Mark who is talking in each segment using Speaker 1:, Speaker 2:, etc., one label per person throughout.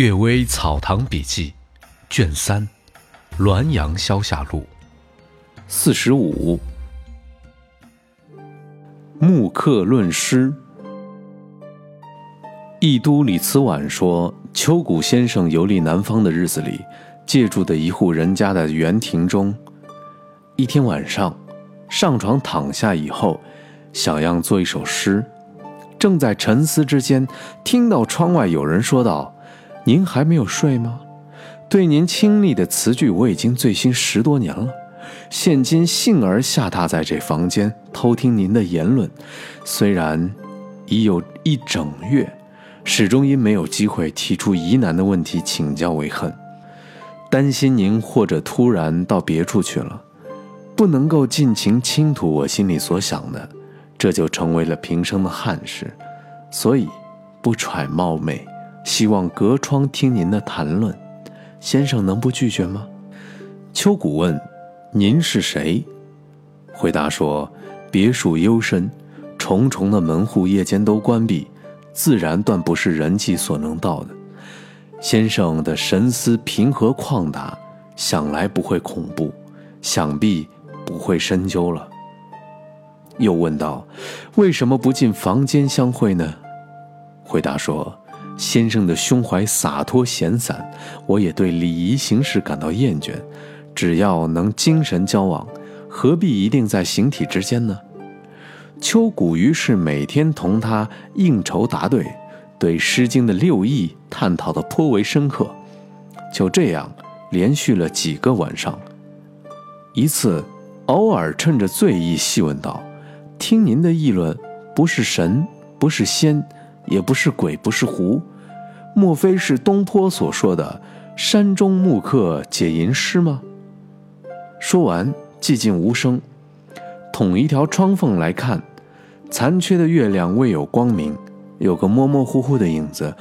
Speaker 1: 岳微草堂笔记，卷三，《滦阳消夏录》，
Speaker 2: 四十五。木刻论诗。义都李慈晚说，秋谷先生游历南方的日子里，借住的一户人家的园庭中，一天晚上，上床躺下以后，想要做一首诗，正在沉思之间，听到窗外有人说道。您还没有睡吗？对您亲历的词句，我已经醉心十多年了。现今幸而下榻在这房间，偷听您的言论，虽然已有一整月，始终因没有机会提出疑难的问题请教为恨。担心您或者突然到别处去了，不能够尽情倾吐我心里所想的，这就成为了平生的憾事，所以不揣冒昧。希望隔窗听您的谈论，先生能不拒绝吗？秋谷问：“您是谁？”回答说：“别墅幽深，重重的门户夜间都关闭，自然断不是人迹所能到的。先生的神思平和旷达，想来不会恐怖，想必不会深究了。”又问道：“为什么不进房间相会呢？”回答说。先生的胸怀洒脱闲散，我也对礼仪形式感到厌倦。只要能精神交往，何必一定在形体之间呢？秋谷于是每天同他应酬答对，对《诗经》的六义探讨得颇为深刻。就这样连续了几个晚上。一次，偶尔趁着醉意细问道：“听您的议论，不是神，不是仙。”也不是鬼，不是狐，莫非是东坡所说的“山中木客解吟诗”吗？说完，寂静无声。捅一条窗缝来看，残缺的月亮未有光明，有个模模糊糊的影子，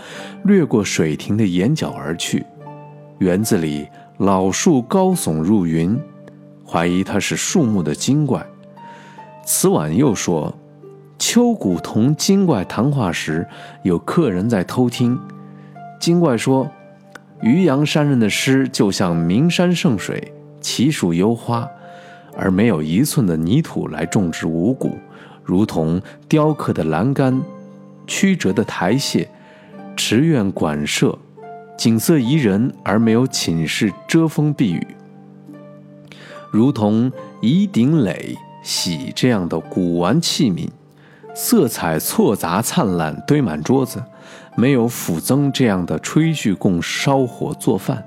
Speaker 2: 掠过水亭的眼角而去。园子里老树高耸入云，怀疑它是树木的精怪。此晚又说。秋谷同精怪谈话时，有客人在偷听。精怪说：“渔阳山人的诗就像名山圣水，奇树幽花，而没有一寸的泥土来种植五谷，如同雕刻的栏杆、曲折的台榭、池苑馆舍，景色宜人而没有寝室遮风避雨，如同夷鼎垒玺这样的古玩器皿。”色彩错杂灿烂，堆满桌子，没有辅增这样的炊具供烧火做饭，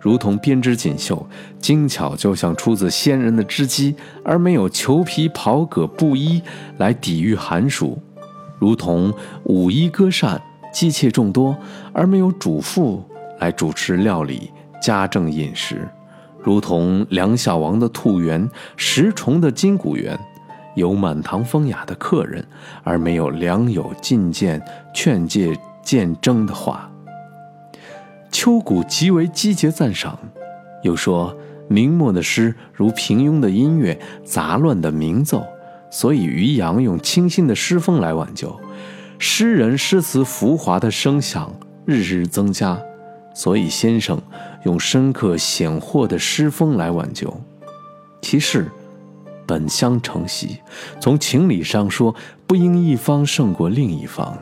Speaker 2: 如同编织锦绣，精巧就像出自仙人的织机，而没有裘皮袍革布衣来抵御寒暑，如同舞衣歌扇，姬妾众多，而没有主妇来主持料理，家政饮食，如同梁孝王的兔园，石崇的金谷园。有满堂风雅的客人，而没有良友进谏劝诫谏争的话。秋谷极为积极赞赏，又说明末的诗如平庸的音乐，杂乱的鸣奏，所以于洋用清新的诗风来挽救。诗人诗词浮华的声响日日增加，所以先生用深刻显豁的诗风来挽救。其实。本相承袭，从情理上说，不应一方胜过另一方。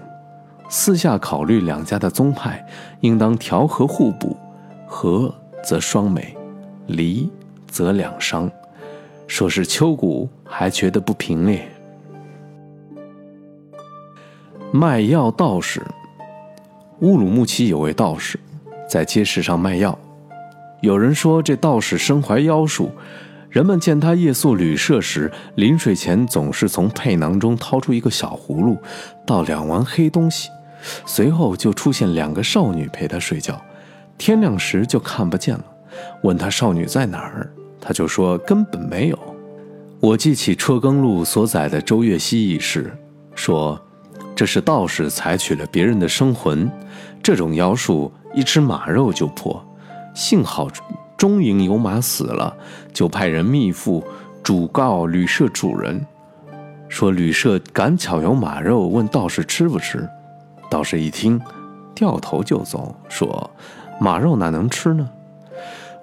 Speaker 2: 私下考虑两家的宗派，应当调和互补，和则双美，离则两伤。说是秋谷，还觉得不平咧。卖药道士，乌鲁木齐有位道士，在街市上卖药。有人说这道士身怀妖术。人们见他夜宿旅社时，临睡前总是从佩囊中掏出一个小葫芦，倒两丸黑东西，随后就出现两个少女陪他睡觉，天亮时就看不见了。问他少女在哪儿，他就说根本没有。我记起车耕录所载的周月溪一事，说这是道士采取了别人的生魂，这种妖术一吃马肉就破，幸好。中营有马死了，就派人密付主告旅社主人，说旅社赶巧有马肉，问道士吃不吃。道士一听，掉头就走，说：“马肉哪能吃呢？”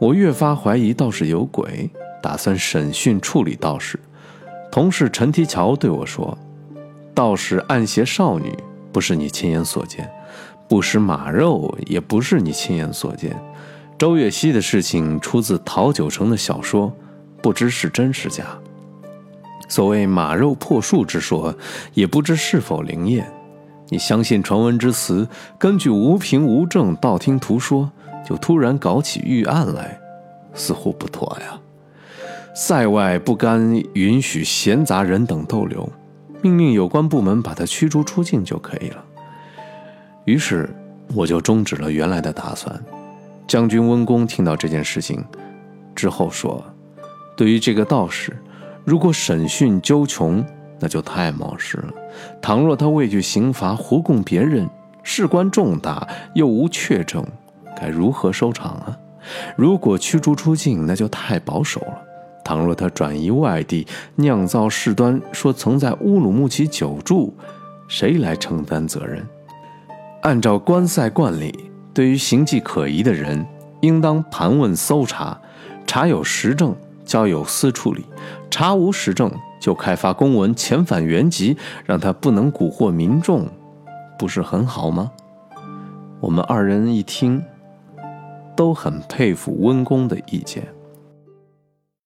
Speaker 2: 我越发怀疑道士有鬼，打算审讯处理道士。同事陈提桥对我说：“道士暗携少女，不是你亲眼所见；不食马肉，也不是你亲眼所见。周月溪的事情出自陶九成的小说，不知是真是假。所谓马肉破树之说，也不知是否灵验。你相信传闻之词，根据无凭无证、道听途说，就突然搞起预案来，似乎不妥呀。”塞外不甘允许闲杂人等逗留，命令有关部门把他驱逐出境就可以了。于是我就终止了原来的打算。将军温公听到这件事情之后说：“对于这个道士，如果审讯究穷，那就太冒失了。倘若他畏惧刑罚，胡供别人，事关重大，又无确证，该如何收场啊？如果驱逐出境，那就太保守了。”倘若他转移外地，酿造事端，说曾在乌鲁木齐久住，谁来承担责任？按照关塞惯例，对于形迹可疑的人，应当盘问搜查，查有实证，交有司处理；查无实证，就开发公文遣返原籍，让他不能蛊惑民众，不是很好吗？我们二人一听，都很佩服温公的意见。